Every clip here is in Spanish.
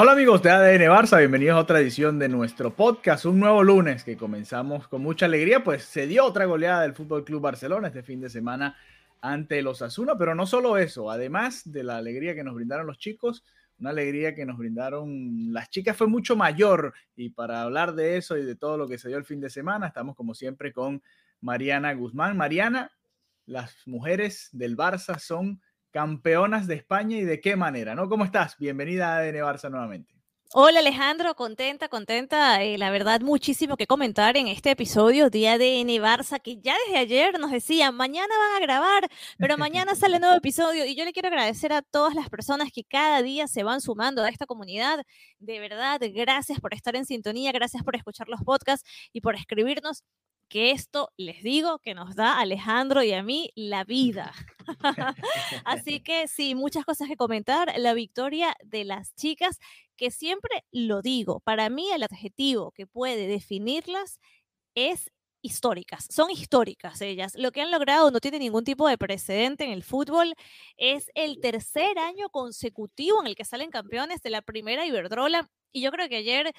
Hola amigos de ADN Barça, bienvenidos a otra edición de nuestro podcast, un nuevo lunes que comenzamos con mucha alegría, pues se dio otra goleada del Fútbol Club Barcelona este fin de semana ante los Asuna, pero no solo eso, además de la alegría que nos brindaron los chicos, una alegría que nos brindaron las chicas fue mucho mayor y para hablar de eso y de todo lo que se dio el fin de semana, estamos como siempre con Mariana Guzmán. Mariana, las mujeres del Barça son campeonas de España y de qué manera, ¿no? ¿Cómo estás? Bienvenida a ADN Barça nuevamente. Hola Alejandro, contenta, contenta. eh, la verdad, muchísimo que comentar en este episodio de ADN Barça, que ya desde ayer nos decían, mañana van a grabar, pero mañana sale nuevo episodio. Y yo le quiero agradecer a todas las personas que cada día se van sumando a esta comunidad. De verdad, gracias por estar en sintonía, gracias por escuchar los podcasts y por escribirnos que esto, les digo, que nos da a Alejandro y a mí la vida. Así que sí, muchas cosas que comentar. La victoria de las chicas, que siempre lo digo, para mí el adjetivo que puede definirlas es históricas, son históricas ellas. Lo que han logrado no tiene ningún tipo de precedente en el fútbol. Es el tercer año consecutivo en el que salen campeones de la primera Iberdrola. Y yo creo que ayer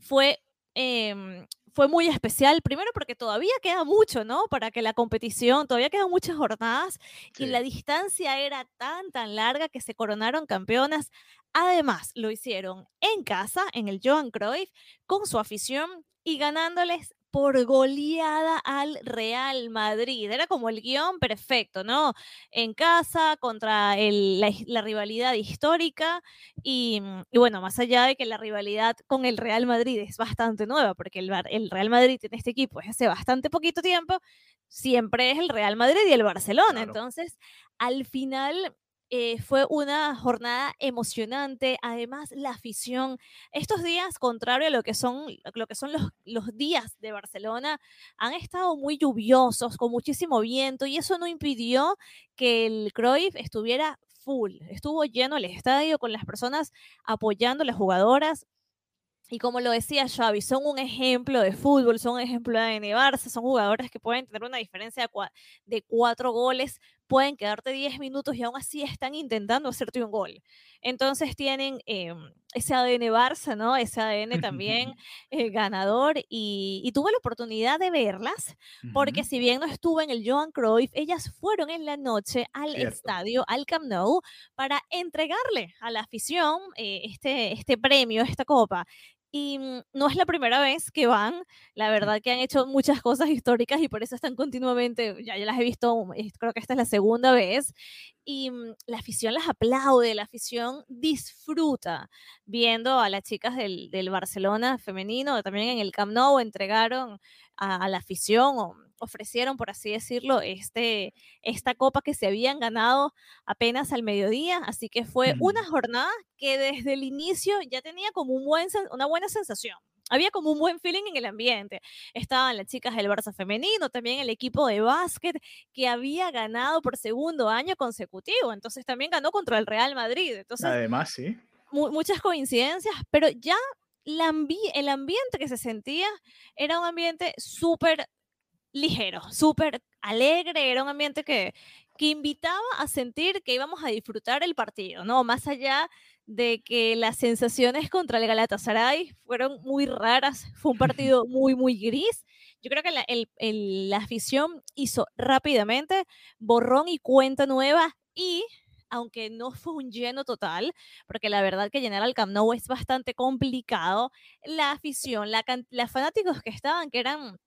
fue em, fue muy especial, primero porque todavía queda mucho, ¿no? Para que la competición, todavía quedan muchas jornadas y la distancia era tan, tan larga que se coronaron campeonas. Además, lo hicieron en casa, en el Johan Cruyff, con su afición y ganándoles por goleada al Real Madrid. Era como el guion perfecto, ¿no? En casa, contra el- la, rivalidad histórica y, mm, y bueno, más allá de que la rivalidad con el Real Madrid es bastante nueva, porque el, Real Madrid tiene este equipo desde hace bastante poquito tiempo, siempre es el Real Madrid y el Barcelona. Claro. Entonces, al final eh, fue una jornada emocionante. Además, la afición, estos días, contrario a lo que son, los, días de Barcelona, han estado muy lluviosos, con muchísimo viento, y eso no impidió que el Cruyff estuviera full. Estuvo lleno el estadio con las personas apoyando a las jugadoras. Y como lo decía Xavi, son un ejemplo de fútbol, son un ejemplo de Barça, son jugadores que pueden tener una diferencia de cuatro goles, pueden quedarte 10 minutos y aún así están intentando hacerte un gol. Entonces tienen eh, ese ADN Barça, ¿no? Ese ADN también eh, ganador y, y tuve la oportunidad de verlas porque si bien no estuve en el Johan Cruyff, ellas fueron en la noche al Cierto. estadio, al Camp Nou, para entregarle a la afición eh, este, este premio, esta copa. Y mm, no es la primera vez que van, la verdad que han hecho muchas cosas históricas y por eso están continuamente, ya, ya las he visto, creo que esta es la segunda vez, y mm, la afición las aplaude, la afición disfruta viendo a las chicas del, del Barcelona femenino, también en el Camp Nou entregaron a, a la afición ofrecieron, por así decirlo, este, esta copa que se habían ganado apenas al mediodía, así que fue una jornada que desde el inicio ya tenía como un buen, una buena sensación. Había como un buen feeling en el ambiente. Estaban las chicas del Barça femenino, también el equipo de básquet que había ganado por segundo año consecutivo. Entonces también ganó contra el Real Madrid. Entonces Además, sí. mu- muchas coincidencias, pero ya la ambi- el ambiente que se sentía era un ambiente súper ligero, súper alegre, era un ambiente que, que invitaba a sentir que íbamos a disfrutar el partido, ¿no? Más allá de que las sensaciones contra el Galatasaray fueron muy raras, fue un partido muy, muy gris. Yo creo que la, el- el- la afición hizo rápidamente borrón y cuenta nueva y aunque no fue un lleno total, porque la verdad que llenar al Camp Nou es bastante complicado, la afición, la, los fanáticos que estaban, que eran,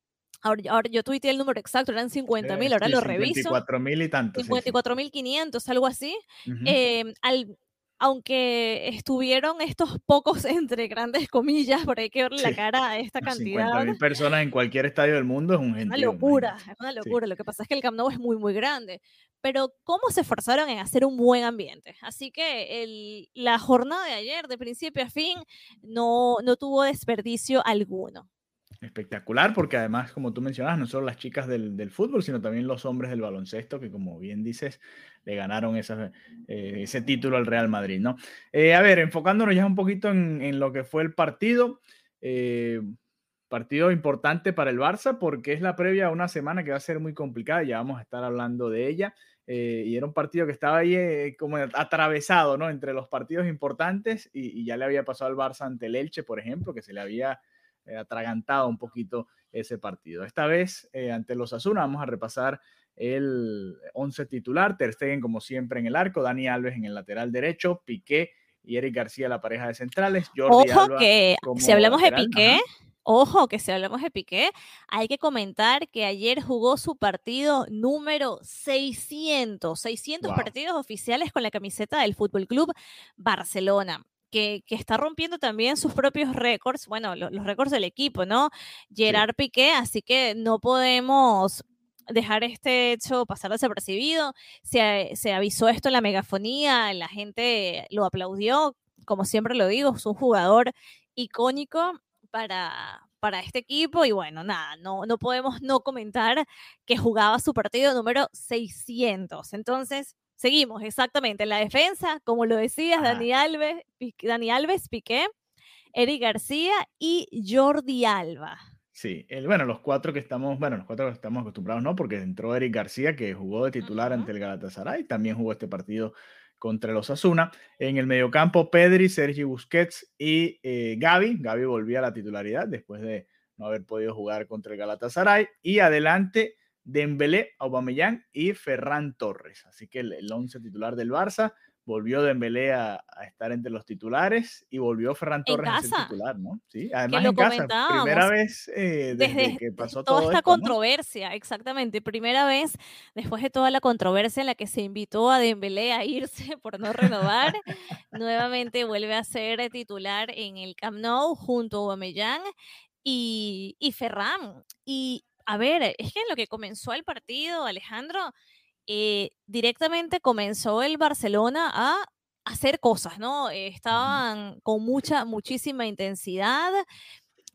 ahora, ahora yo tuiteé el número exacto, eran 50 mil, ahora lo reviso. 54 mil y tantos. sí, sí. 54.500, algo así. Ujú. eh, al aunque estuvieron estos pocos, entre grandes comillas, por ahí que verle la cara a esta cantidad. mil personas en cualquier estadio del mundo es un Una locura, es una locura. Lo que pasa es que el Camp Nou es muy, muy grande. Pero cómo se esforzaron en hacer un buen ambiente. Así que el, la jornada de ayer, de principio a fin, no, no tuvo desperdicio alguno espectacular, porque además, como tú mencionas, no solo las chicas del, del, fútbol, sino también los hombres del baloncesto, que como bien dices, le ganaron eh, ese título al Real Madrid, ¿no? Eh, a ver, enfocándonos ya un poquito en, en lo que fue el partido, eh, partido importante para el Barça, porque es la previa a una semana que va a ser muy complicada, ya vamos a estar hablando de ella. y era un partido que estaba ahí como atravesado, ¿no? Entre los partidos importantes y, y, ya le había pasado al Barça ante el Elche, por ejemplo, que se le había eh, atragantado un poquito ese partido. Esta vez, eh, ante los Asuna, vamos a repasar el 11 titular, Ter Stegen como siempre en el arco, Dani Alves en el lateral derecho, Piqué y Eric García la pareja de centrales. Ojo que si hablamos de Piqué, ojo que si hablamos de Piqué, hay que comentar que ayer jugó su partido número 600, 600 partidos oficiales con la camiseta del Fútbol Club Barcelona que, está rompiendo también sus propios récords, bueno, los, récords del equipo, ¿no? Gerard Piqué, así que no podemos dejar este hecho pasar desapercibido. Se, se avisó esto en la megafonía, la gente lo aplaudió, como siempre lo digo, es un jugador icónico para, para este equipo y bueno, nada, no, no podemos no comentar que jugaba su partido número 600. Entonces, Seguimos, exactamente. En la defensa, como lo decías, Dani Alves, Dani Alves, Piqué, Eric García y Jordi Alba. Sí, el, bueno, los cuatro que estamos, bueno, los cuatro que estamos acostumbrados, ¿no? Porque entró Eric García, que jugó de titular ante el Galatasaray, también jugó este partido contra los Asuna. En el mediocampo, Pedri, Sergi Busquets y eh, Gaby. Gaby volvía a la titularidad después de no haber podido jugar contra el Galatasaray. Y adelante, Dembélé, Aubameyang y Ferran Torres. Así que el, once titular del Barça volvió Dembélé a, a, estar entre los titulares y volvió Ferran Torres a ser titular, ¿no? Sí, además en casa, primera vez eh, desde, que pasó toda esta controversia, exactamente, primera vez después de toda la controversia en la que se invitó a Dembélé a irse por no renovar, nuevamente vuelve a ser titular en el Camp Nou junto a Aubameyang y, y Ferran. Y a ver, es que en lo que comenzó el partido, Alejandro, eh, directamente comenzó el Barcelona a hacer cosas, ¿no? estaban con mucha, muchísima intensidad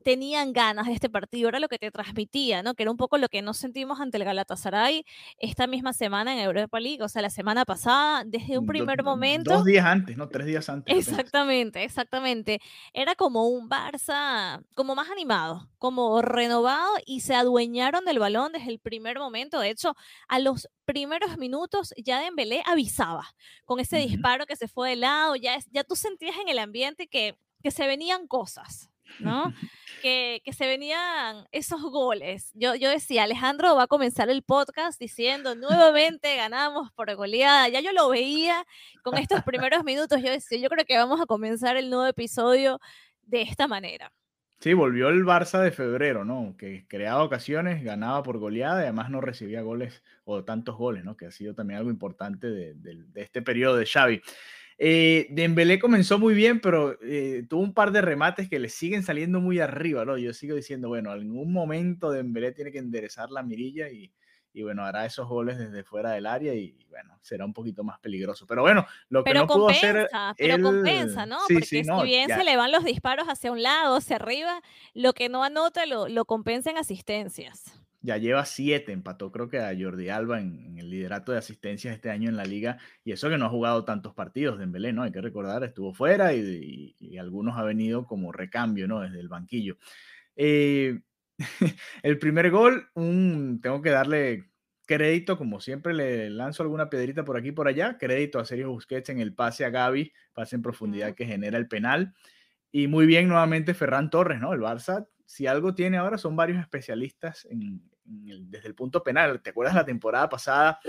tenían ganas de este partido, era lo que te transmitía, ¿no? Que era un poco lo que nos sentimos ante el Galatasaray esta misma semana en Europa League, o sea, la semana pasada, desde un primer momento. Dos días antes, ¿no? Tres días antes. Exactamente, exactamente. Era como un Barça, como más animado, como renovado y se adueñaron del balón desde el primer momento. De hecho, a los primeros minutos ya Dembélé avisaba con ese disparo que se fue de lado, ya, ya tú sentías en el ambiente que, que se venían cosas. ¿No? que, que, se venían esos goles. Yo, yo decía, Alejandro va a comenzar el podcast diciendo, nuevamente ganamos por goleada. Ya yo lo veía con estos primeros minutos. Yo decía, yo creo que vamos a comenzar el nuevo episodio de esta manera. Sí, volvió el Barça de febrero, ¿no? Que creaba ocasiones, ganaba por goleada y además no recibía goles o tantos goles, ¿no? Que ha sido también algo importante de, de, de este periodo de Xavi. Eh, Dembélé comenzó muy bien, pero eh, tuvo un par de remates que le siguen saliendo muy arriba, ¿no? Yo sigo diciendo, bueno, en algún momento Dembélé tiene que enderezar la mirilla y, y bueno, hará esos goles desde fuera del área y bueno, será un poquito más peligroso. Pero bueno, lo que no pudo hacer. Pero compensa, ¿no? Porque si bien se le van los disparos hacia un lado, hacia arriba, lo que no anota lo, lo compensa en asistencias ya lleva siete, empató creo que a Jordi Alba en, el liderato de asistencias este año en la liga, y eso que no ha jugado tantos partidos de Embelé, ¿no? Hay que recordar, estuvo fuera y, algunos ha venido como recambio, ¿no? Desde el banquillo. Eh, el primer gol, un, tengo que darle crédito, como siempre le lanzo alguna piedrita por aquí y por allá, crédito a Sergio Busquets en el pase a Gaby, pase en profundidad que genera el penal. Y muy bien nuevamente Ferran Torres, ¿no? El Barça, si algo tiene ahora, son varios especialistas en, desde el punto penal. ¿Te acuerdas la temporada pasada?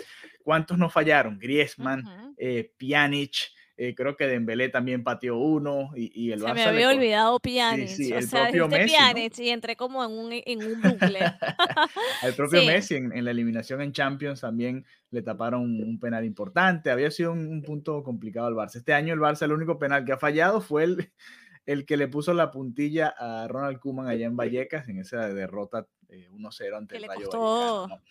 ¿Cuántos no fallaron? Griezmann, eh, Pjanic, Eh, creo que Dembélé también pateó uno y, el Se me había olvidado Pjanic. Sí, el propio Messi, y entré como en un, en un bucle. el propio Messi en, la eliminación en Champions también le taparon un penal importante. Había sido un, punto complicado al Barça. Este año el Barça el único penal que ha fallado fue el, el que le puso la puntilla a Ronald Koeman allá en Vallecas en esa derrota 1-0 eh, ante que el Rayo costó,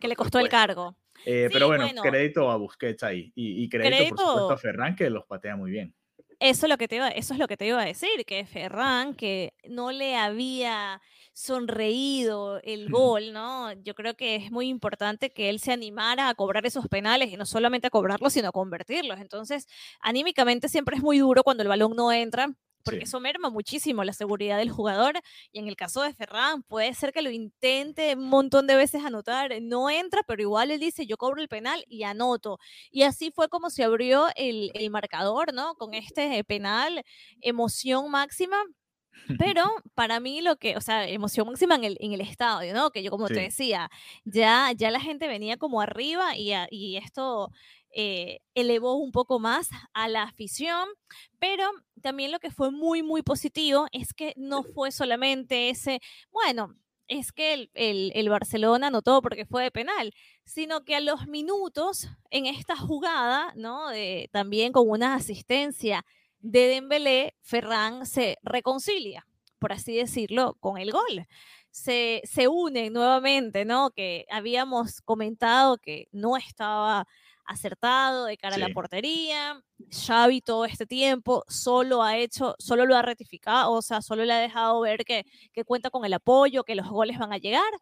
Que le costó el cargo. Eh, pero bueno, crédito a Busquets ahí y, crédito, por supuesto a Ferran que los patea muy bien. Eso es, lo que te iba, eso es lo que te iba a decir, que Ferran, que no le había sonreído el gol, ¿no? Yo creo que es muy importante que él se animara a cobrar esos penales y no solamente a cobrarlos, sino a convertirlos. Entonces, anímicamente siempre es muy duro cuando el balón no entra porque eso merma muchísimo la seguridad del jugador. Y en el caso de Ferran, puede ser que lo intente un montón de veces anotar, no entra, pero igual él dice, yo cobro el penal y anoto. Y así fue como se abrió el, el marcador, ¿no? Con este penal, emoción máxima. Pero para mí lo que, o sea, emoción máxima en el, en el estadio, ¿no? Que yo como te decía, ya, ya la gente venía como arriba y, y esto eh, elevó un poco más a la afición, pero también lo que fue muy, muy positivo es que no fue solamente ese, bueno, es que el, el, el, Barcelona anotó porque fue de penal, sino que a los minutos en esta jugada, ¿no? también con una asistencia de Dembélé, Ferran se reconcilia, por así decirlo, con el gol. Se, se unen nuevamente, ¿no? Que habíamos comentado que no estaba acertado de cara a la portería. Xavi todo este tiempo solo ha hecho, solo lo ha ratificado, o sea, solo le ha dejado ver que, que cuenta con el apoyo, que los goles van a llegar.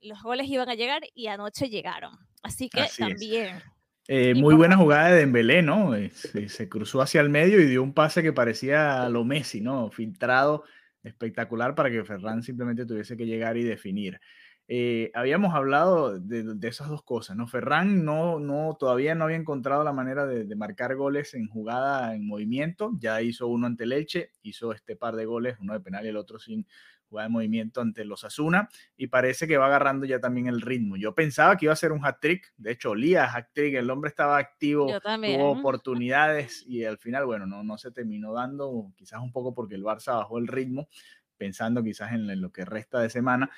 Los goles iban a llegar y anoche llegaron. Así que también. Eh, muy buena jugada de Dembélé, ¿no? Eh, se, cruzó hacia el medio y dio un pase que parecía a lo Messi, ¿no? Filtrado, espectacular para que Ferran simplemente tuviese que llegar y definir. Eh, habíamos hablado de, esas dos cosas, ¿no? Ferran no, no, todavía no había encontrado la manera de, marcar goles en jugada en movimiento, ya hizo uno ante Leche, hizo este par de goles, uno de penal y el otro sin jugada de movimiento ante los Asuna, y parece que va agarrando ya también el ritmo. Yo pensaba que iba a ser un hat-trick, de hecho olía hat-trick, el hombre estaba activo, tuvo oportunidades y al final, bueno, no, no se terminó dando, quizás un poco porque el Barça bajó el ritmo, pensando quizás en lo que resta de semana,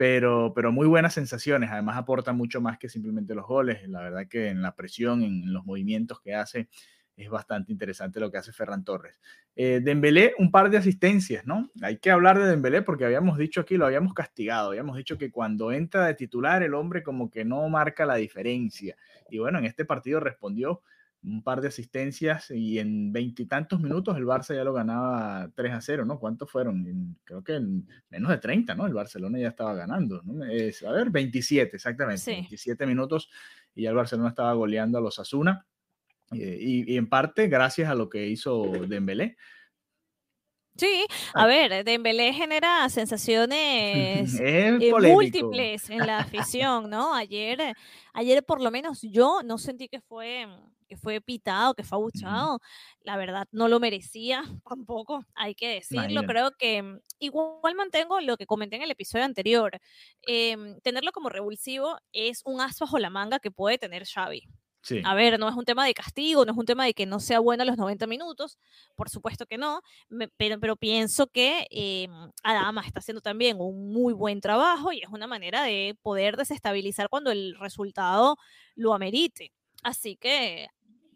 pero, pero muy buenas sensaciones. Además aporta mucho más que simplemente los goles. La verdad que en la presión, en los movimientos que hace, es bastante interesante lo que hace Ferran Torres. Eh, Dembélé, un par de asistencias, ¿no? Hay que hablar de Dembélé porque habíamos dicho aquí, lo habíamos castigado, habíamos dicho que cuando entra de titular el hombre como que no marca la diferencia. Y bueno, en este partido respondió un par de asistencias y en veintitantos minutos el Barça ya lo ganaba 3 a 0, ¿no? ¿Cuántos fueron? creo que en menos de 30, ¿no? El Barcelona ya estaba ganando, ¿no? Es, a ver, 27, exactamente, 27 minutos y ya el Barcelona estaba goleando a los Asuna eh, y, en parte gracias a lo que hizo Dembélé. Sí, a ah. ver, Dembélé genera sensaciones eh, múltiples en la afición, ¿no? Ayer, ayer por lo menos yo no sentí que fue que fue pitado, que fue abuchado, la verdad no lo merecía tampoco, hay que decirlo. Creo que mm, igual mantengo lo que comenté en el episodio anterior. Em, tenerlo como revulsivo es un as bajo la manga que puede tener Xavi. A ver, no es un tema de castigo, no es un tema de que no sea bueno a los 90 minutos, por supuesto que no, pero, pero pienso que eh, Adama está haciendo también un muy buen trabajo y es una manera de poder desestabilizar cuando el resultado lo amerite. Así que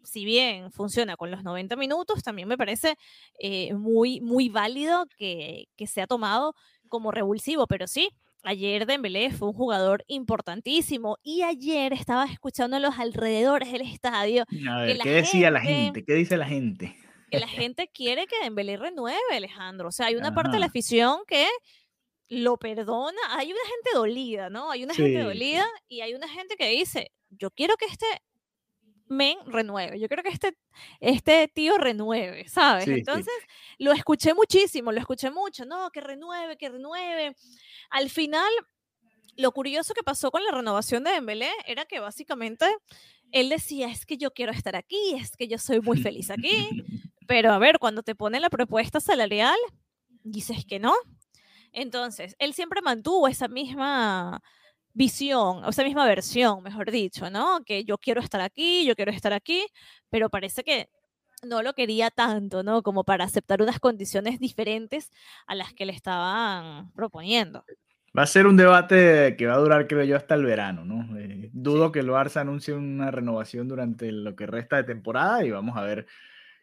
si bien funciona con los 90 minutos, también me parece eh, muy, muy válido que, que se ha tomado como revulsivo, pero sí, ayer Dembélé fue un jugador importantísimo y ayer estaba escuchando los alrededores del estadio. A ver, ¿qué decía la gente? ¿Qué dice la gente? Que la gente quiere que Dembélé renueve, Alejandro. O sea, hay una parte de la afición que lo perdona. Hay una gente dolida, ¿no? Hay una gente dolida y hay una gente que dice, yo quiero que este men renueve. Yo creo que este, este tío renueve, ¿sabes? Entonces lo escuché muchísimo, lo escuché mucho, no, que renueve, que renueve. Al final, lo curioso que pasó con la renovación de Dembélé era que básicamente él decía, es que yo quiero estar aquí, es que yo soy muy feliz aquí, pero a ver, cuando te ponen la propuesta salarial, dices que no. Entonces, él siempre mantuvo esa misma visión, o esa misma versión, mejor dicho, ¿no? Que yo quiero estar aquí, yo quiero estar aquí, pero parece que no lo quería tanto, ¿no? Como para aceptar unas condiciones diferentes a las que le estaban proponiendo. Va a ser un debate que va a durar, creo yo, hasta el verano, ¿no? Eh, dudo que el Barça anuncie una renovación durante lo que resta de temporada y vamos a ver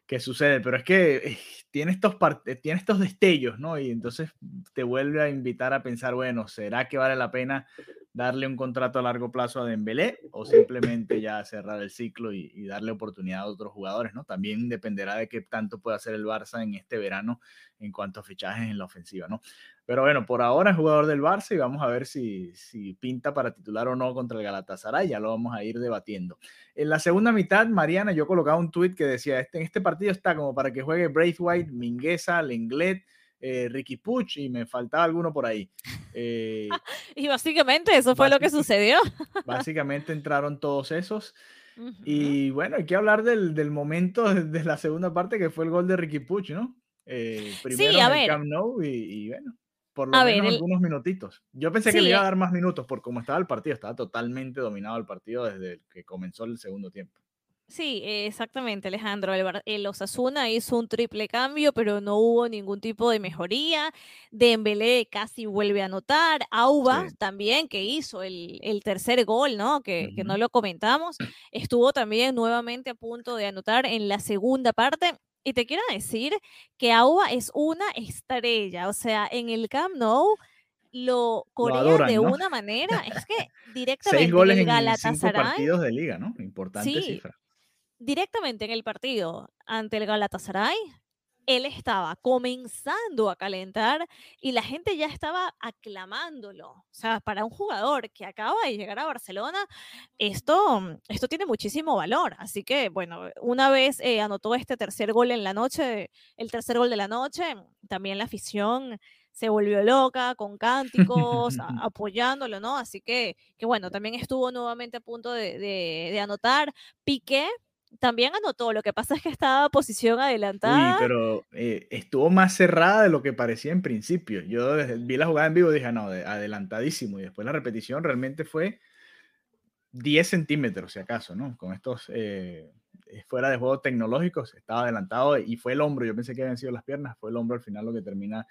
qué sucede. Pero es que eh, tiene, estos eh, tiene estos destellos, ¿no? Y entonces te vuelve a invitar a pensar, bueno, ¿será que vale la pena darle un contrato a largo plazo a Dembélé o simplemente ya cerrar el ciclo y, darle oportunidad a otros jugadores, ¿no? También dependerá de qué tanto pueda hacer el Barça en este verano en cuanto a fichajes en la ofensiva, ¿no? Pero bueno, por ahora es jugador del Barça y vamos a ver si, si pinta para titular o no contra el Galatasaray. Ya lo vamos a ir debatiendo. En la segunda mitad, Mariana, yo colocaba un tuit que decía, este, en este partido está como para que juegue Braithwaite, Mingueza, Lenglet, eh, Ricky Puch y me faltaba alguno por ahí. Eh, y básicamente eso fue lo que sucedió. básicamente entraron todos esos. Y bueno, hay que hablar del, del momento de la segunda parte que fue el gol de Ricky Puch, ¿no? Eh, primero sí, a ver. Camp Nou y, y bueno por lo menos algunos minutitos. Yo pensé que le iba a dar más minutos por cómo estaba el partido. Estaba totalmente dominado el partido desde que comenzó el segundo tiempo. Sí, exactamente, Alejandro. El, Osasuna hizo un triple cambio, pero no hubo ningún tipo de mejoría. Dembélé casi vuelve a anotar. Auba también, que hizo el, tercer gol, ¿no? Que, que no lo comentamos. Estuvo también nuevamente a punto de anotar en la segunda parte. Y te quiero decir que Auba es una estrella, o sea, en el Camp Nou lo corean de una manera, es que directamente Seis goles en el Galatasaray. En partidos de liga, ¿no? Importante cifra. Directamente en el partido ante el Galatasaray, él estaba comenzando a calentar y la gente ya estaba aclamándolo. O sea, para un jugador que acaba de llegar a Barcelona, esto, esto tiene muchísimo valor. Así que, bueno, una vez eh, anotó este tercer gol en la noche, el tercer gol de la noche, también la afición se volvió loca con cánticos, apoyándolo, ¿no? Así que, que, bueno, también estuvo nuevamente a punto de, de, de anotar. Piqué también anotó, lo que pasa es que estaba posición adelantada. Sí, pero eh, estuvo más cerrada de lo que parecía en principio. Yo vi la jugada en vivo y dije, no, adelantadísimo. Y después la repetición realmente fue 10 centímetros, si acaso, ¿no? Con estos eh, eh, fuera de juego tecnológicos, estaba adelantado y fue el hombro. Yo pensé que habían sido las piernas, fue el hombro al final lo que termina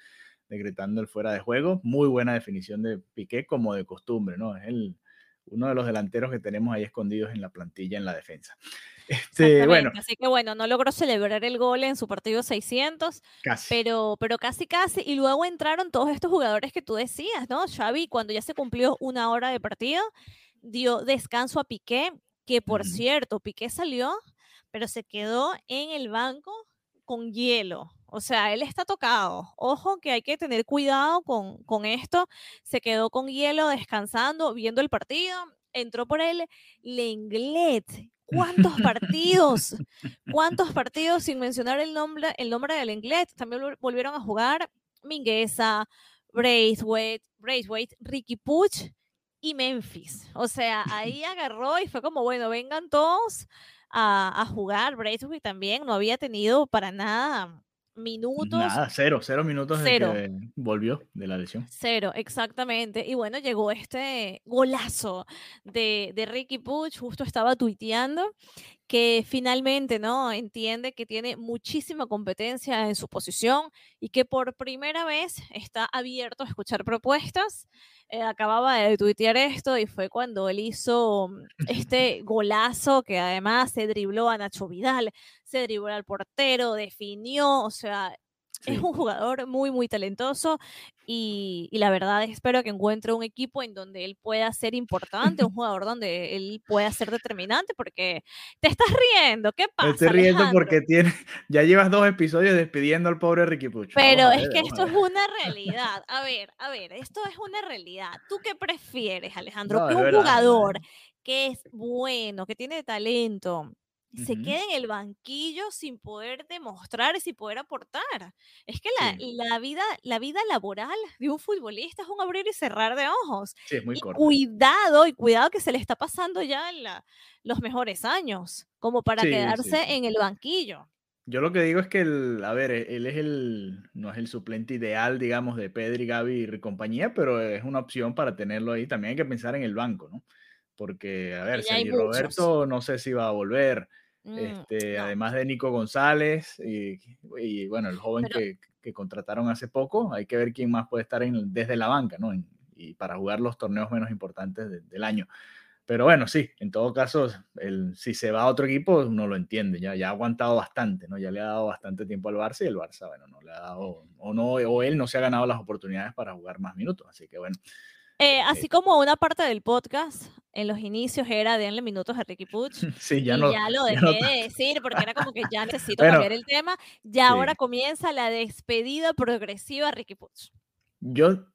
decretando el fuera de juego. Muy buena definición de Piqué, como de costumbre, ¿no? Es el, uno de los delanteros que tenemos ahí escondidos en la plantilla en la defensa. Este, bueno. Así que bueno, no logró celebrar el gol en su partido 600, Pero, pero casi casi. Y luego entraron todos estos jugadores que tú decías, ¿no? Xavi, cuando ya se cumplió una hora de partido, dio descanso a Piqué, que por cierto, Piqué salió, pero se quedó en el banco con hielo. O sea, él está tocado. Ojo que hay que tener cuidado con, con esto. Se quedó con hielo descansando, viendo el partido. Entró por él Lenglet, ¿Cuántos partidos? ¿Cuántos partidos sin mencionar el nombre, el nombre del inglés? También volvieron a jugar Mingueza, Braithwaite, Braithwaite, Ricky Puch y Memphis. O sea, ahí agarró y fue como, bueno, vengan todos a, a jugar. Braithwaite también no había tenido para nada minutos. Nada, cero, cero minutos cero. que volvió de la lesión. Cero, exactamente. Y bueno, llegó este golazo de, de Ricky Puch, justo estaba tuiteando que finalmente no entiende que tiene muchísima competencia en su posición y que por primera vez está abierto a escuchar propuestas. Eh, acababa de tuitear esto y fue cuando él hizo mm, este golazo que además se dribló a Nacho Vidal, se dribló al portero, definió, o sea, es un jugador muy, muy talentoso y, la verdad espero que encuentre un equipo en donde él pueda ser importante, un jugador donde él pueda ser determinante, porque te estás riendo, ¿qué pasa? Me estoy riendo porque tiene, ya llevas dos episodios despidiendo al pobre Ricky Pucho. Pero es que esto es una realidad. A ver, a ver, esto es una realidad. ¿Tú qué prefieres, Alejandro? que un jugador que es bueno, que tiene talento, se queda en el banquillo sin poder demostrar, sin poder aportar. Es que la, la, vida, la vida laboral de un futbolista es un abrir y cerrar de ojos. Sí, es muy y cuidado, y cuidado que se le está pasando ya la, los mejores años, como para quedarse en el banquillo. Yo lo que digo es que, el, a ver, él es el, no es el suplente ideal, digamos, de Pedri, Gaby y compañía, pero es una opción para tenerlo ahí. También hay que pensar en el banco, ¿no? Porque, a ver, si Roberto no sé si va a volver. Mm, este, Además de Nico González y, bueno, el joven que, que, contrataron hace poco, hay que ver quién más puede estar en, desde la banca, ¿no? y para jugar los torneos menos importantes del año. Pero bueno, sí, en todo caso, el, si se va a otro equipo, uno lo entiende, ya, ya ha aguantado bastante, ¿no? Ya le ha dado bastante tiempo al Barça y el Barça, bueno, no le ha dado, o, no, o él no se ha ganado las oportunidades para jugar más minutos, así que bueno. Eh, así como una parte del podcast en los inicios era denle minutos a Ricky Puch. Sí, ya, y no, ya lo dejé de decir porque era como que ya necesito cambiar el tema. Ya ahora comienza la despedida progresiva a Ricky Puch. Yo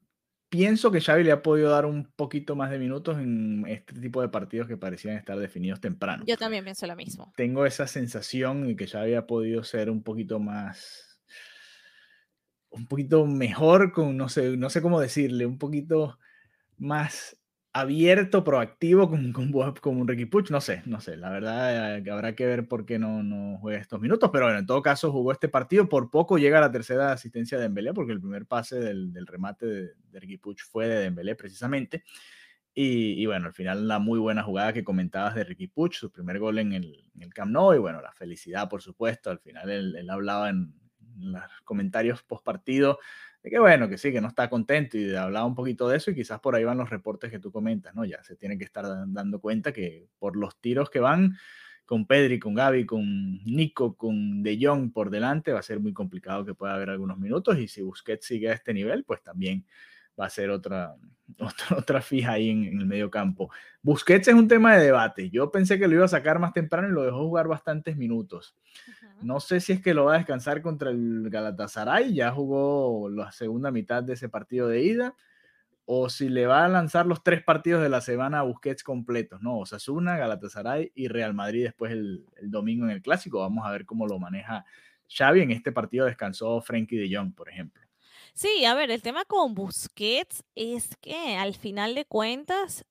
pienso que Xavi le ha podido dar un poquito más de minutos en este tipo de partidos que parecían estar definidos temprano. Yo también pienso lo mismo. Tengo esa sensación de que Xavi ha podido ser un poquito más, un poquito mejor con, no sé, no sé cómo decirle, un poquito más abierto, proactivo con, con, un Ricky Puch, no sé, no sé, la verdad eh, habrá que ver por qué no, no juega estos minutos, pero bueno, en todo caso jugó este partido, por poco llega la tercera asistencia de Dembélé, porque el primer pase del, del remate de, de, Ricky Puch fue de Dembélé precisamente, y, y, bueno, al final la muy buena jugada que comentabas de Ricky Puch, su primer gol en el, en el Camp Nou, y bueno, la felicidad por supuesto, al final él, él hablaba en, en los comentarios post partido, que bueno, que sí, que no está contento y hablaba un poquito de eso y quizás por ahí van los reportes que tú comentas, ¿no? Ya se tiene que estar dando cuenta que por los tiros que van con Pedri, con Gaby, con Nico, con De Jong por delante, va a ser muy complicado que pueda haber algunos minutos y si Busquets sigue a este nivel, pues también va a ser otra, otra, otra fija ahí en, el medio campo. Busquets es un tema de debate. Yo pensé que lo iba a sacar más temprano y lo dejó jugar bastantes minutos. No sé si es que lo va a descansar contra el Galatasaray, ya jugó la segunda mitad de ese partido de ida, o si le va a lanzar los tres partidos de la semana a Busquets completos, ¿no? Osasuna, Galatasaray y Real Madrid después el, el domingo en el Clásico. Vamos a ver cómo lo maneja Xavi. En este partido descansó Frenkie de Jong, por ejemplo. Sí, a ver, el tema con Busquets es que al final de cuentas,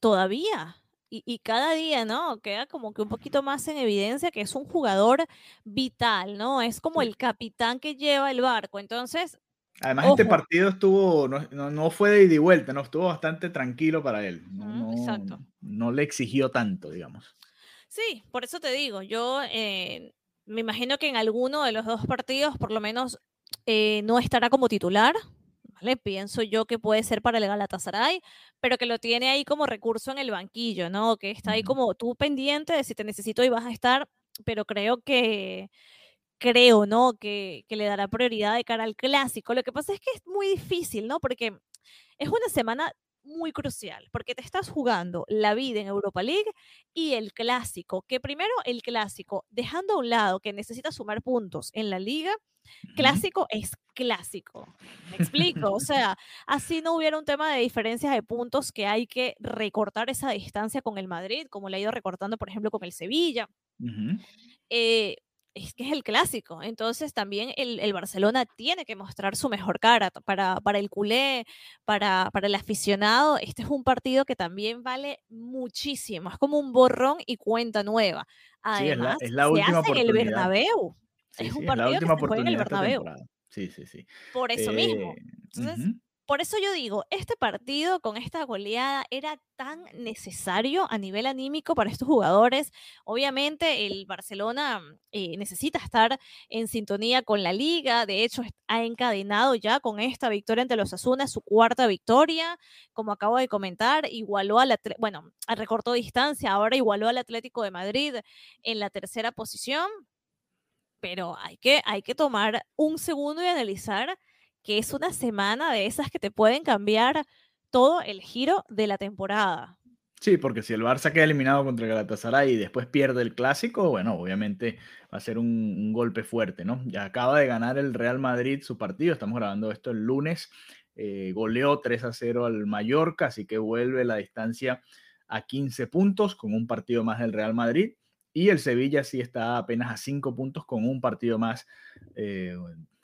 todavía y, cada día, ¿no? Queda como que un poquito más en evidencia que es un jugador vital, ¿no? Es como el capitán que lleva el barco. Entonces. Además, este partido estuvo, no, no, fue de ida y vuelta, ¿no? Estuvo bastante tranquilo para él. No, exacto. No le exigió tanto, digamos. Sí, por eso te digo, yo eh, me imagino que en alguno de los dos partidos, por lo menos eh, no estará como titular, ¿vale? Pienso yo que puede ser para el Galatasaray, pero que lo tiene ahí como recurso en el banquillo, ¿no? Que está ahí como tú pendiente de si te necesito y vas a estar, pero creo que creo, ¿no? Que, que, le dará prioridad de cara al clásico. Lo que pasa es que es muy difícil, ¿no? Porque es una semana muy crucial, porque te estás jugando la vida en Europa League y el clásico, que primero el clásico, dejando a un lado que necesita sumar puntos en la liga, clásico es clásico. Me explico. O sea, así no hubiera un tema de diferencias de puntos que hay que recortar esa distancia con el Madrid, como le ha ido recortando, por ejemplo, con el Sevilla es que es el clásico. Entonces también el, Barcelona tiene que mostrar su mejor cara para, para el culé, para, para, el aficionado. Este es un partido que también vale muchísimo. Es como un borrón y cuenta nueva. Además, es la, última se hace en el Bernabéu. es un partido que se juega en el Bernabéu. Sí, sí, sí. Por eso mismo. Eh, Entonces, por eso yo digo, este partido con esta goleada era tan necesario a nivel anímico para estos jugadores. Obviamente el Barcelona eh, necesita estar en sintonía con la liga. De hecho, ha encadenado ya con esta victoria ante los Asunas su cuarta victoria. Como acabo de comentar, igualó al, bueno, recortó distancia, ahora igualó al Atlético de Madrid en la tercera posición. Pero hay que, hay que tomar un segundo y analizar que es una semana de esas que te pueden cambiar todo el giro de la temporada. Sí, porque si el Barça queda eliminado contra el Galatasaray y después pierde el clásico, bueno, obviamente va a ser un, golpe fuerte, ¿no? Ya acaba de ganar el Real Madrid su partido, estamos grabando esto el lunes, eh, goleó 3 a 0 al Mallorca, así que vuelve la distancia a 15 puntos con un partido más del Real Madrid. Y el Sevilla sí está apenas a 5 puntos con un partido más eh,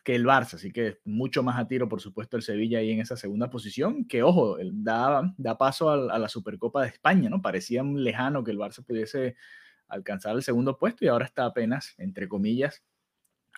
que el Barça, así que mucho más a tiro, por supuesto, el Sevilla ahí en esa segunda posición, que ojo, da, da paso a, la Supercopa de España, ¿no? Parecía lejano que el Barça pudiese alcanzar el segundo puesto y ahora está apenas, entre comillas,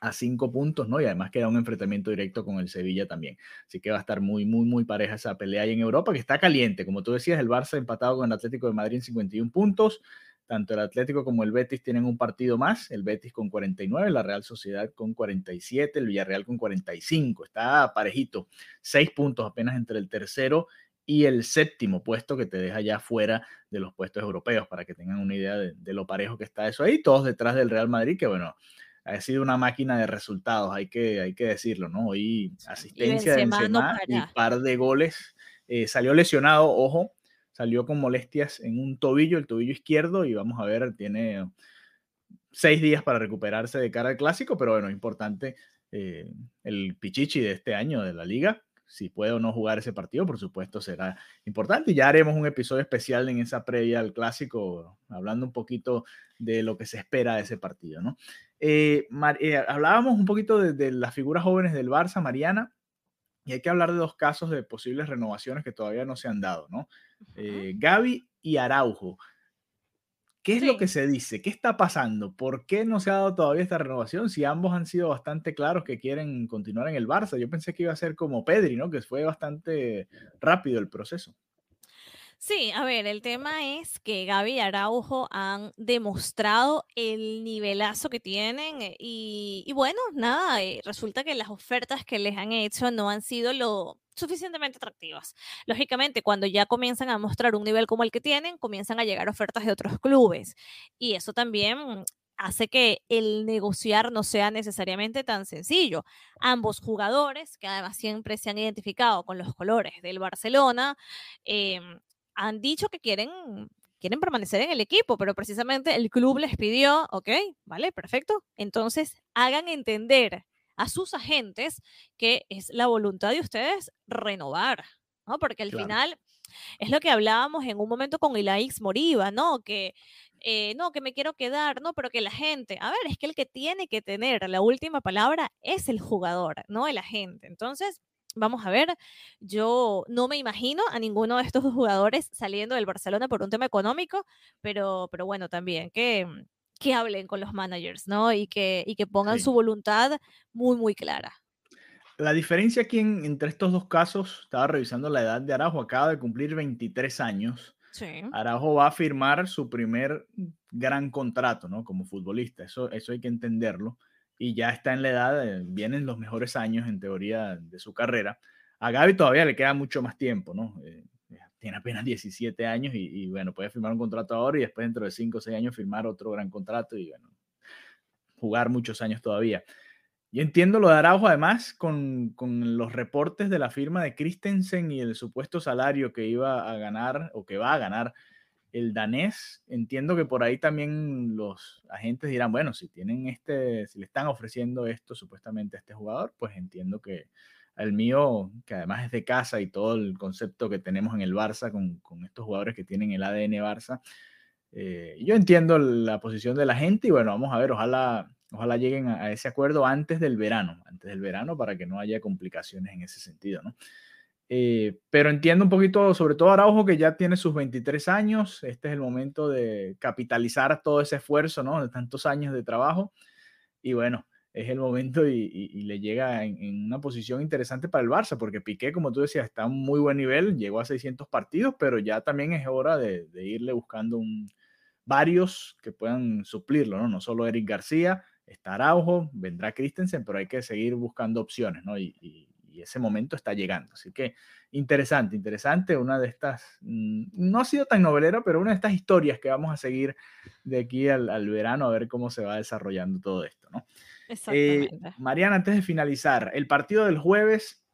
a cinco puntos, ¿no? Y además queda un enfrentamiento directo con el Sevilla también. Así que va a estar muy, muy, muy pareja esa pelea ahí en Europa, que está caliente. Como tú decías, el Barça empatado con el Atlético de Madrid en 51 puntos, tanto el Atlético como el Betis tienen un partido más, el Betis con 49, la Real Sociedad con 47, el Villarreal con 45, está parejito, seis puntos apenas entre el tercero y el séptimo puesto que te deja ya fuera de los puestos europeos, para que tengan una idea de, lo parejo que está eso ahí, todos detrás del Real Madrid, que bueno, ha sido una máquina de resultados, hay que, hay que decirlo, ¿no? Hoy asistencia de Benzema y par de goles. Eh, salió lesionado, ojo, salió con molestias en un tobillo, el tobillo izquierdo, y vamos a ver, tiene seis días para recuperarse de cara al clásico, pero bueno, importante eh, el Pichichi de este año de la liga. Si puede o no jugar ese partido, por supuesto, será importante. Ya haremos un episodio especial en esa previa al clásico, hablando un poquito de lo que se espera de ese partido, ¿no? Eh, eh, hablábamos un poquito de, las figuras jóvenes del Barça, Mariana, y hay que hablar de dos casos de posibles renovaciones que todavía no se han dado, ¿no? Eh, Gaby y Araujo. ¿Qué es lo que se dice? ¿Qué está pasando? ¿Por qué no se ha dado todavía esta renovación? Si ambos han sido bastante claros que quieren continuar en el Barça. Yo pensé que iba a ser como Pedri, ¿no? Que fue bastante rápido el proceso. Sí, a ver, el tema es que Gaby y Araujo han demostrado el nivelazo que tienen eh, y, bueno, nada, eh, resulta que las ofertas que les han hecho no han sido lo suficientemente atractivas. Lógicamente, cuando ya comienzan a mostrar un nivel como el que tienen, comienzan a llegar ofertas de otros clubes y eso también hace que el negociar no sea necesariamente tan sencillo. Ambos jugadores, que además siempre se han identificado con los colores del Barcelona, em, han dicho que quieren, quieren permanecer en el equipo, pero precisamente el club les pidió, ok, vale, perfecto, entonces hagan entender a sus agentes que es la voluntad de ustedes renovar, ¿no? Porque al final es lo que hablábamos en un momento con Ilaix Moriba, ¿no? Que eh, no, que me quiero quedar, no, pero que la gente, a ver, es que el que tiene que tener la última palabra es el jugador, no el agente. Entonces, Vamos a ver, yo no me imagino a ninguno de estos jugadores saliendo del Barcelona por un tema económico, pero, pero bueno, también que, que hablen con los managers, ¿no? Y que, y que pongan su voluntad muy, muy clara. La diferencia aquí entre estos dos casos, estaba revisando la edad de Araujo, acaba de cumplir 23 años. Sí. Araujo va a firmar su primer gran contrato, ¿no? Como futbolista, eso, eso hay que entenderlo y ya está en la edad, vienen los mejores años en teoría de su carrera. A Gaby todavía le queda mucho más tiempo, ¿no? Eh, tiene apenas 17 años y, bueno, puede firmar un contrato ahora y después dentro de 5 o 6 años firmar otro gran contrato y bueno, jugar muchos años todavía. Yo entiendo lo de Araujo además con, con los reportes de la firma de Christensen y el supuesto salario que iba a ganar o que va a ganar el danés, entiendo que por ahí también los agentes dirán, bueno, si tienen este, si le están ofreciendo esto supuestamente a este jugador, pues entiendo que el mío, que además es de casa y todo el concepto que tenemos en el Barça con, estos jugadores que tienen el ADN Barça, eh, yo entiendo la posición de la gente y bueno, vamos a ver, ojalá, ojalá lleguen a, a, ese acuerdo antes del verano, antes del verano para que no haya complicaciones en ese sentido, ¿no? Eh, pero entiendo un poquito, sobre todo Araujo, que ya tiene sus 23 años. Este es el momento de capitalizar todo ese esfuerzo, ¿no? De tantos años de trabajo. Y bueno, es el momento y, le llega en, una posición interesante para el Barça, porque Piqué, como tú decías, está a un muy buen nivel, llegó a 600 partidos, pero ya también es hora de, irle buscando varios que puedan suplirlo, ¿no? No solo Eric García, está Araujo, vendrá Christensen, pero hay que seguir buscando opciones, ¿no? y ese momento está llegando. Así que interesante, interesante, una de estas, mm, no ha sido tan novelera, pero una de estas historias que vamos a seguir de aquí al, verano a ver cómo se va desarrollando todo esto, ¿no? Eh, Mariana, antes de finalizar, el partido del jueves,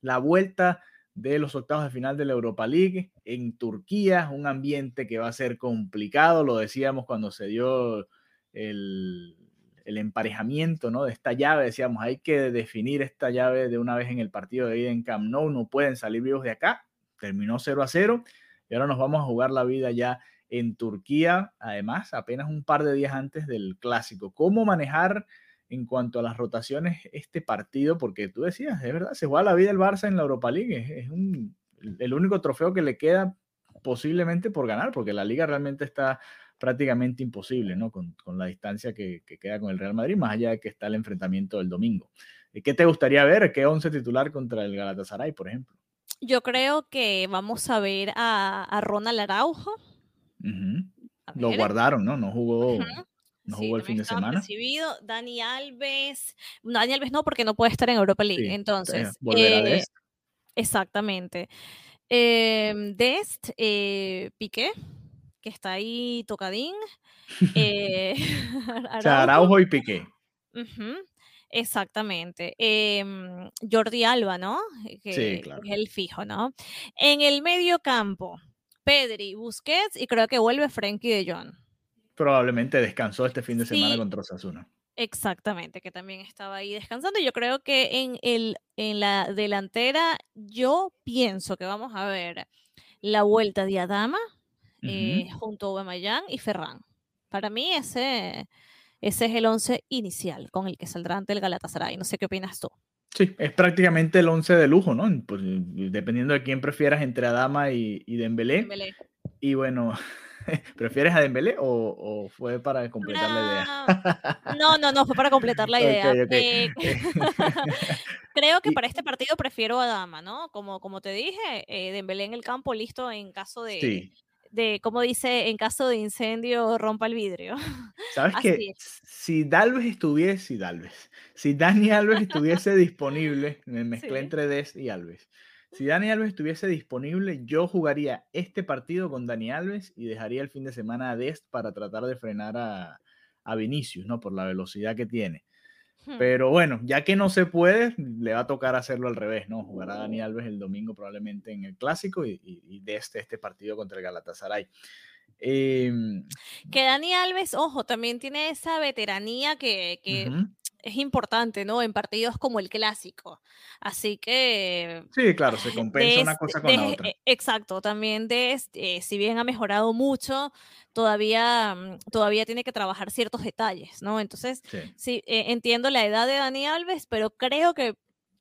la vuelta de los octavos de final de la Europa League en Turquía, un ambiente que va a ser complicado, lo decíamos cuando se dio el, el emparejamiento ¿no? de esta llave. Decíamos, hay que definir esta llave de una vez en el partido de ida en Camp Nou, no pueden salir vivos de acá. Terminó 0 a 0 y ahora nos vamos a jugar la vida ya en Turquía, además, apenas un par de días antes del clásico. ¿Cómo manejar en cuanto a las rotaciones este partido? Porque tú decías, es verdad, se juega la vida el Barça en la Europa League, es, el único trofeo que le queda posiblemente por ganar, porque la liga realmente está prácticamente imposible, ¿no? Con, la distancia que, queda con el Real Madrid, más allá de que está el enfrentamiento del domingo. Eh, ¿Qué te gustaría ver? ¿Qué once titular contra el Galatasaray, por ejemplo? Yo creo que vamos a ver a, Ronald Araujo. lo guardaron, ¿no? No jugó, no jugó el fin de semana. Recibido. Dani Alves, Dani Alves no, porque no puede estar en Europa League. Entonces, eh, exactamente. Em, Dest, eh, Piqué, que está ahí tocadín. Eh, Araujo. y Piqué. Exactamente. Em, Jordi Alba, ¿no? Que, sí, Es el fijo, ¿no? En el medio campo, Pedri, Busquets y creo que vuelve Frenkie de Jong. Probablemente descansó este fin de semana contra Osasuna. Exactamente, que también estaba ahí descansando. Yo creo que en, el, en la delantera, yo pienso que vamos a ver la vuelta de Adama eh, junto a Aubameyang y Ferran. Para mí ese, ese es el once inicial con el que saldrá ante el Galatasaray. No sé qué opinas tú. Sí, es prácticamente el once de lujo, ¿no? Pues, dependiendo de quién prefieras entre Adama y, y Dembélé. Dembélé. Y bueno, ¿Prefieres a Dembélé o, fue para completar la idea? No, no, no, fue para completar la idea. Eh, creo que para este partido prefiero a Dama, ¿no? Como, como te dije, eh, Dembélé en el campo listo en caso de, de, como dice, en caso de incendio rompa el vidrio. ¿Sabes qué? Si Dalves estuviese, si Dalves, si Dani Alves estuviese disponible, me mezclé entre Des y Alves. Si Dani Alves estuviese disponible, yo jugaría este partido con Dani Alves y dejaría el fin de semana a Dest para tratar de frenar a, a Vinicius, ¿no? Por la velocidad que tiene. Hmm. Pero bueno, ya que no se puede, le va a tocar hacerlo al revés, ¿no? Jugar a Dani Alves el domingo probablemente en el clásico y, y, Dest este partido contra el Galatasaray. Em, que Dani Alves, ojo, también tiene esa veteranía que, que es importante, ¿no? En partidos como el clásico. Así que... Sí, claro, se compensa una cosa con la otra. E, exacto, también de, este, si bien ha mejorado mucho, todavía, mm, todavía tiene que trabajar ciertos detalles, ¿no? Entonces, sí, eh, entiendo la edad de Dani Alves, pero creo que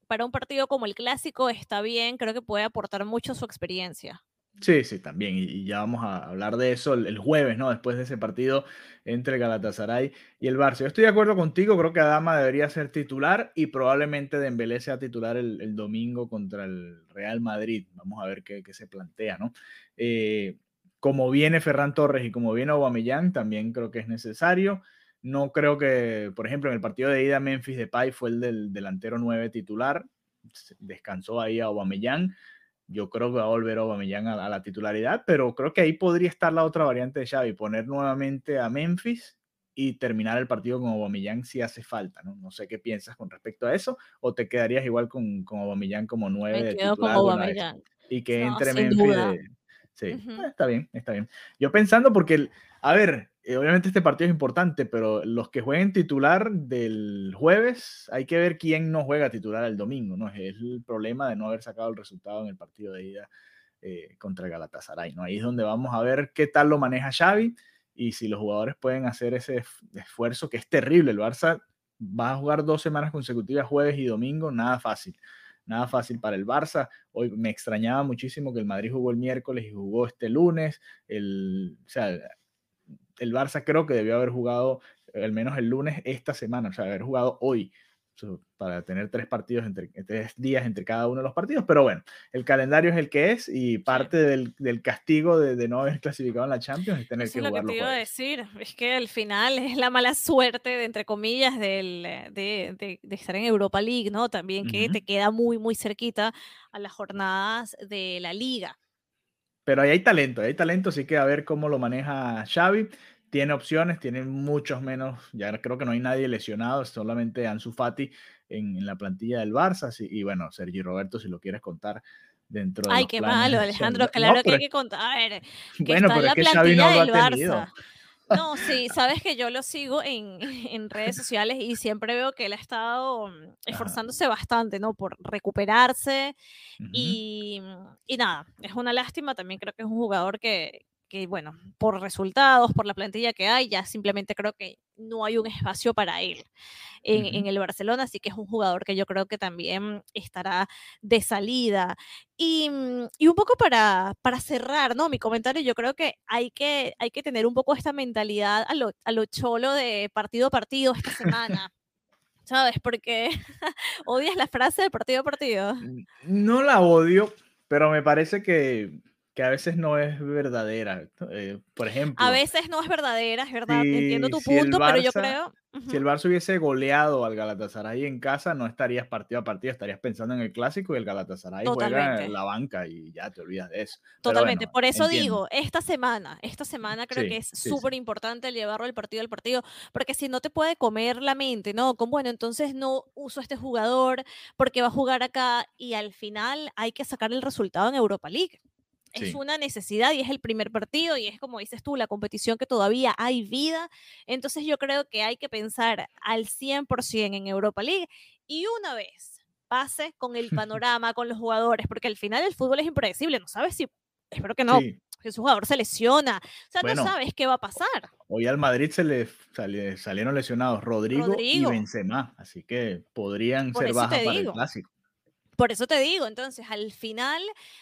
para un partido como el clásico está bien, creo que puede aportar mucho su experiencia. Sí, sí, también. Y, ya vamos a hablar de eso el, jueves, ¿no? Después de ese partido entre Galatasaray y el Barça. Yo estoy de acuerdo contigo, creo que Adama debería ser titular y probablemente Dembélé sea titular el, domingo contra el Real Madrid. Vamos a ver qué, se plantea, ¿no? Eh, como viene Ferran Torres y como viene Aubameyang, también creo que es necesario. No creo que, por ejemplo, en el partido de ida Memphis Depay fue el del delantero 9 titular. Descansó ahí a Aubameyang yo creo que va a volver Aubameyang a, a, la titularidad, pero creo que ahí podría estar la otra variante de Xavi, poner nuevamente a Memphis y terminar el partido con Aubameyang si hace falta, ¿no? No sé qué piensas con respecto a eso, o te quedarías igual con, con Aubameyang como nueve de titular y que entre Memphis. Sí, eh, está bien, está bien. Yo pensando porque, a ver, eh, obviamente este partido es importante, pero los que jueguen titular del jueves, hay que ver quién no juega titular el domingo, ¿no? Es el problema de no haber sacado el resultado en el partido de ida eh, contra Galatasaray, ¿no? Ahí es donde vamos a ver qué tal lo maneja Xavi y si los jugadores pueden hacer ese esfuerzo que es terrible. El Barça va a jugar dos semanas consecutivas, jueves y domingo, nada fácil. Nada fácil para el Barça. Hoy me extrañaba muchísimo que el Madrid jugó el miércoles y jugó este lunes. El, o sea, el Barça creo que debió haber jugado al menos el lunes esta semana, o sea, haber jugado hoy para tener tres partidos entre tres días entre cada uno de los partidos, pero bueno, el calendario es el que es y parte del, castigo de, no haber clasificado en la Champions es tener que jugarlo. Es lo que te iba a decir, es que al final es la mala suerte, de, entre comillas, del, de, estar en Europa League, ¿no? También que te queda muy, muy cerquita a las jornadas de la liga. Pero ahí hay talento, hay talento, así que a ver cómo lo maneja Xavi. Tiene opciones, tiene muchos menos, ya creo que no hay nadie lesionado, solamente Ansu Fati en, la plantilla del Barça. y bueno, Sergi Roberto, si lo quieres contar dentro de Ay, qué malo, Alejandro, claro que hay que contar. A ver, bueno, pero es que Xavi no lo ha tenido. No, sí, sabes que yo lo sigo en, en, redes sociales y siempre veo que él ha estado mm, esforzándose bastante, ¿no? Por recuperarse y, y, nada, es una lástima, también creo que es un jugador que, que, bueno, por resultados, por la plantilla que hay, ya simplemente creo que no hay un espacio para él en, el Barcelona, así que es un jugador que yo creo que también estará de salida. Y, mm, y, un poco para, para cerrar, ¿no? Mi comentario, yo creo que hay que, hay que tener un poco esta mentalidad a lo, a lo cholo de partido a partido esta semana. ¿Sabes? Porque odias la frase de partido a partido. No la odio, pero me parece que que a veces no es verdadera. Eh, por ejemplo. A veces no es verdadera, es verdad. Entiendo tu punto, pero yo creo. Si el Barça hubiese goleado al Galatasaray en casa, no estarías partido a partido, estarías pensando en el clásico y el Galatasaray juega en la banca y ya te olvidas de eso. Totalmente. Por eso digo, esta semana, esta semana creo que es súper importante llevarlo el partido al partido, porque si no te puede comer la mente, ¿no? Como, bueno, entonces no uso a este jugador porque va a jugar acá y al final hay que sacar el resultado en Europa League es una necesidad y es el primer partido y es como dices tú, la competición que todavía hay vida. Entonces yo creo que hay que pensar al 100% en Europa League y una vez pase con el panorama, con los jugadores, porque al final el fútbol es impredecible, no sabes si, espero que no, que su jugador se lesiona, o sea, no sabes qué va a pasar. Hoy al Madrid se le salieron lesionados Rodrigo, y Benzema, así que podrían ser bajas para el clásico. Por eso te digo, entonces al final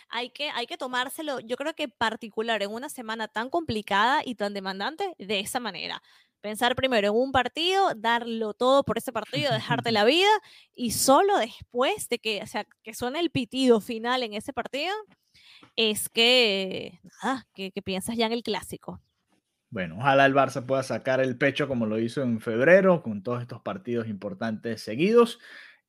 hay que, hay que tomárselo, yo creo que particular en una semana tan complicada y tan demandante de esa manera. Pensar primero en un partido, darlo todo por ese partido, dejarte la vida y solo después de que, o sea, que suene el pitido final en ese partido, es que, nada, que, que piensas ya en el clásico. Bueno, ojalá el Barça pueda sacar el pecho como lo hizo en febrero, con todos estos partidos importantes seguidos.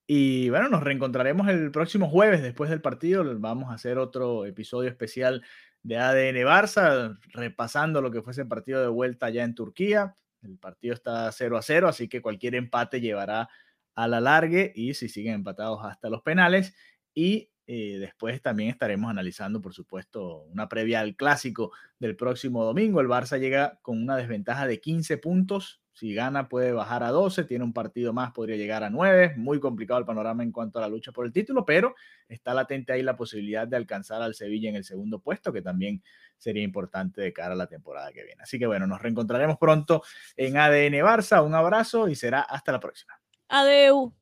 Y bueno, nos reencontraremos el próximo jueves después del partido. Vamos a hacer otro episodio especial de ADN Barça, repasando lo que fue ese partido de vuelta allá en Turquía. El partido está 0 a 0, así que cualquier empate llevará a la largue y si siguen empatados hasta los penales. Y eh, después también estaremos analizando, por supuesto, una previa al clásico del próximo domingo. El Barça llega con una desventaja de 15 puntos si gana puede bajar a 12, tiene un partido más, podría llegar a 9. Muy complicado el panorama en cuanto a la lucha por el título, pero está latente ahí la posibilidad de alcanzar al Sevilla en el segundo puesto, que también sería importante de cara a la temporada que viene. Así que bueno, nos reencontraremos pronto en ADN Barça. Un abrazo y será hasta la próxima. Adeu.